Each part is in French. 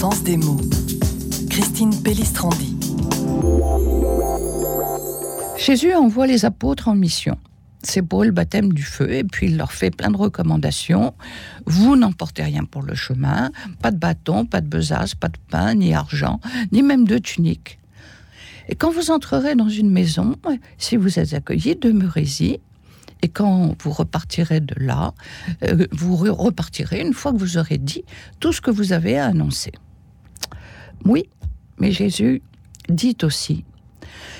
sens des mots. Christine Pellistrandi. Jésus envoie les apôtres en mission. C'est pour le baptême du feu et puis il leur fait plein de recommandations. Vous n'emportez rien pour le chemin, pas de bâton, pas de besace, pas de pain, ni argent, ni même de tunique. Et quand vous entrerez dans une maison, si vous êtes accueillis, demeurez-y. Et quand vous repartirez de là, euh, vous repartirez une fois que vous aurez dit tout ce que vous avez à annoncer. Oui, mais Jésus dit aussi,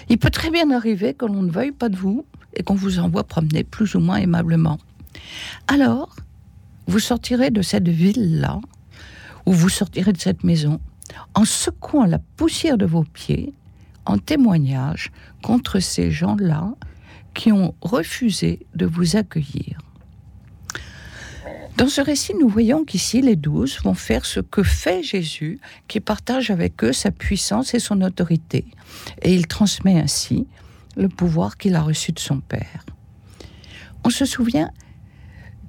il peut très bien arriver que l'on ne veuille pas de vous et qu'on vous envoie promener plus ou moins aimablement. Alors, vous sortirez de cette ville-là, ou vous sortirez de cette maison, en secouant la poussière de vos pieds, en témoignage contre ces gens-là qui ont refusé de vous accueillir. Dans ce récit, nous voyons qu'ici, les douze vont faire ce que fait Jésus, qui partage avec eux sa puissance et son autorité. Et il transmet ainsi le pouvoir qu'il a reçu de son Père. On se souvient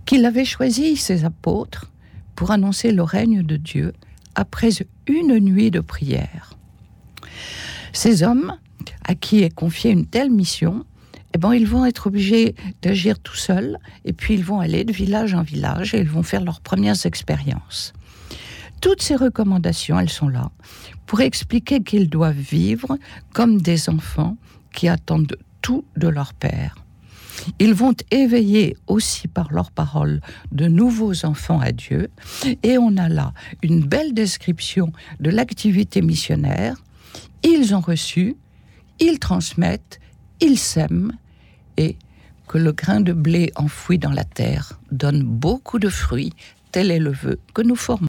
qu'il avait choisi ses apôtres pour annoncer le règne de Dieu après une nuit de prière. Ces hommes, à qui est confiée une telle mission, eh ben, ils vont être obligés d'agir tout seuls, et puis ils vont aller de village en village, et ils vont faire leurs premières expériences. Toutes ces recommandations, elles sont là pour expliquer qu'ils doivent vivre comme des enfants qui attendent tout de leur Père. Ils vont éveiller aussi par leurs paroles de nouveaux enfants à Dieu, et on a là une belle description de l'activité missionnaire. Ils ont reçu, ils transmettent, ils sèment, et que le grain de blé enfoui dans la terre donne beaucoup de fruits, tel est le vœu que nous formons.